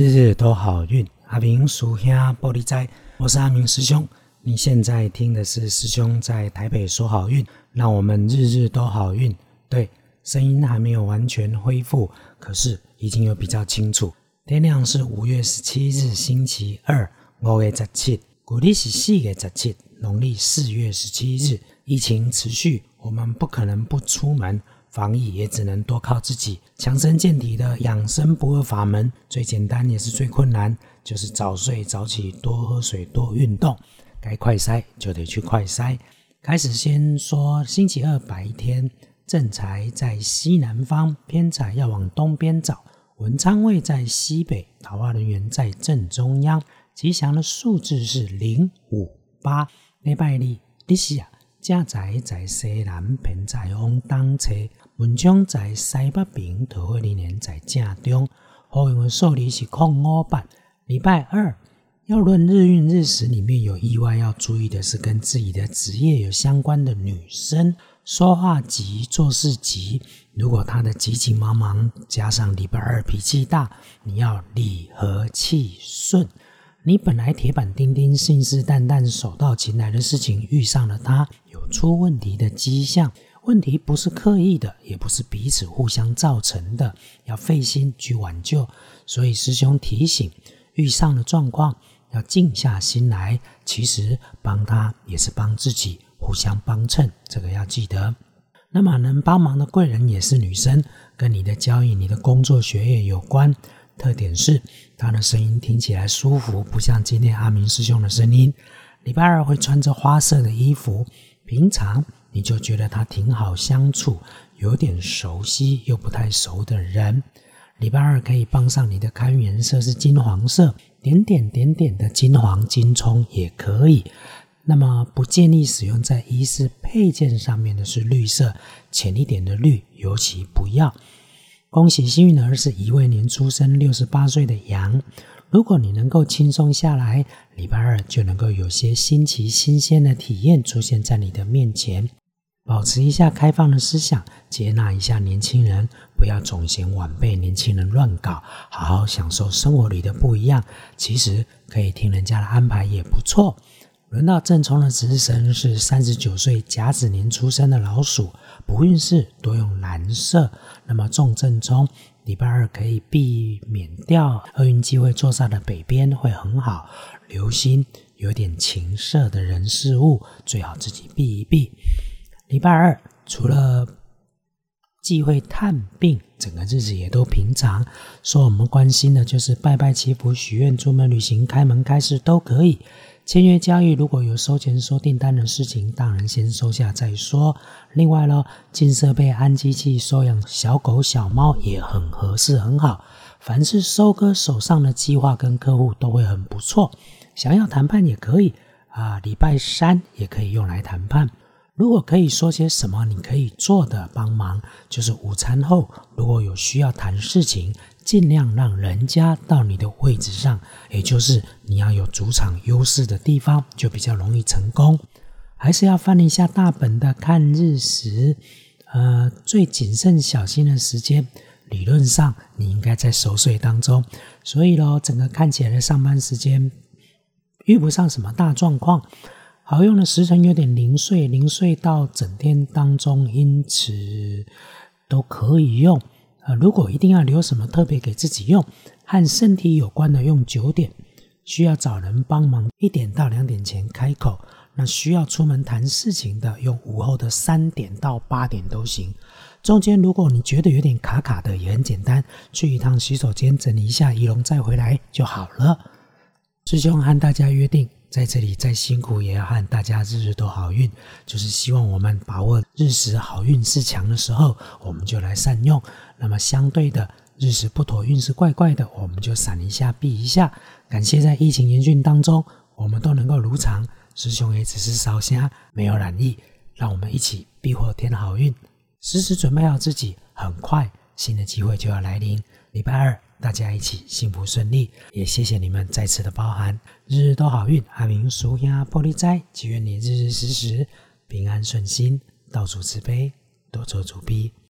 日日都好运，阿明属兄玻璃斋，我是阿明师兄。你现在听的是师兄在台北说好运，让我们日日都好运。对，声音还没有完全恢复，可是已经有比较清楚。天亮是五月十七日星期二，五月十七，古历是四月十七，农历四月十七日。疫情持续，我们不可能不出门。防疫也只能多靠自己，强身健体的养生不二法门，最简单也是最困难，就是早睡早起，多喝水，多运动。该快筛就得去快筛。开始先说星期二白天，正财在西南方，偏财要往东边找。文昌位在西北，桃花人员在正中央。吉祥的数字是零五八。礼拜二，利息啊。正财在西南，偏财往东侧；文昌在西北边，桃花人缘在正中。好运的数字是空五八。礼拜二要论日运日时，里面有意外要注意的是跟自己的职业有相关的女生，说话急，做事急。如果她的急急忙忙，加上礼拜二脾气大，你要理和气顺。你本来铁板钉钉、信誓旦旦、手到擒来的事情，遇上了他，有出问题的迹象。问题不是刻意的，也不是彼此互相造成的，要费心去挽救。所以师兄提醒，遇上了状况，要静下心来。其实帮他也是帮自己，互相帮衬，这个要记得。那么能帮忙的贵人也是女生，跟你的交易、你的工作、学业有关。特点是，他的声音听起来舒服，不像今天阿明师兄的声音。礼拜二会穿着花色的衣服，平常你就觉得他挺好相处，有点熟悉又不太熟的人。礼拜二可以帮上你的开运颜色是金黄色，点点点点的金黄金葱也可以。那么不建议使用在衣饰配件上面的是绿色，浅一点的绿尤其不要。恭喜幸运儿是一位年出生六十八岁的羊。如果你能够轻松下来，礼拜二就能够有些新奇新鲜的体验出现在你的面前。保持一下开放的思想，接纳一下年轻人，不要总嫌晚辈年轻人乱搞，好好享受生活里的不一样。其实可以听人家的安排也不错。轮到正冲的值日生是三十九岁甲子年出生的老鼠，不运势多用蓝色。那么重正冲，礼拜二可以避免掉厄运机会坐煞的北边会很好。留心有点情色的人事物，最好自己避一避。礼拜二除了忌讳探病，整个日子也都平常。说我们关心的就是拜拜祈福、许愿、出门旅行、开门开市都可以。签约交易如果有收钱收订单的事情，当然先收下再说。另外呢，进设备、安机器、收养小狗小猫也很合适，很好。凡是收割手上的计划跟客户都会很不错。想要谈判也可以啊，礼拜三也可以用来谈判。如果可以说些什么，你可以做的帮忙，就是午餐后如果有需要谈事情。尽量让人家到你的位置上，也就是你要有主场优势的地方，就比较容易成功。还是要翻一下大本的看日时，呃，最谨慎小心的时间，理论上你应该在熟睡当中，所以咯，整个看起来的上班时间遇不上什么大状况。好用的时辰有点零碎，零碎到整天当中，因此都可以用。呃，如果一定要留什么特别给自己用，和身体有关的用九点，需要找人帮忙一点到两点前开口，那需要出门谈事情的用午后的三点到八点都行。中间如果你觉得有点卡卡的，也很简单，去一趟洗手间整理一下仪容再回来就好了。师兄和大家约定。在这里再辛苦也要和大家日日都好运，就是希望我们把握日时好运势强的时候，我们就来善用。那么相对的日时不妥运势怪怪的，我们就闪一下避一下。感谢在疫情严峻当中，我们都能够如常。师兄也只是烧香，没有染疫，让我们一起避祸添好运，时时准备好自己，很快新的机会就要来临。礼拜二。大家一起幸福顺利，也谢谢你们再次的包涵，日日都好运，阿明叔呀玻璃斋，祈愿你日日时时平安顺心，到处慈悲，多做主逼。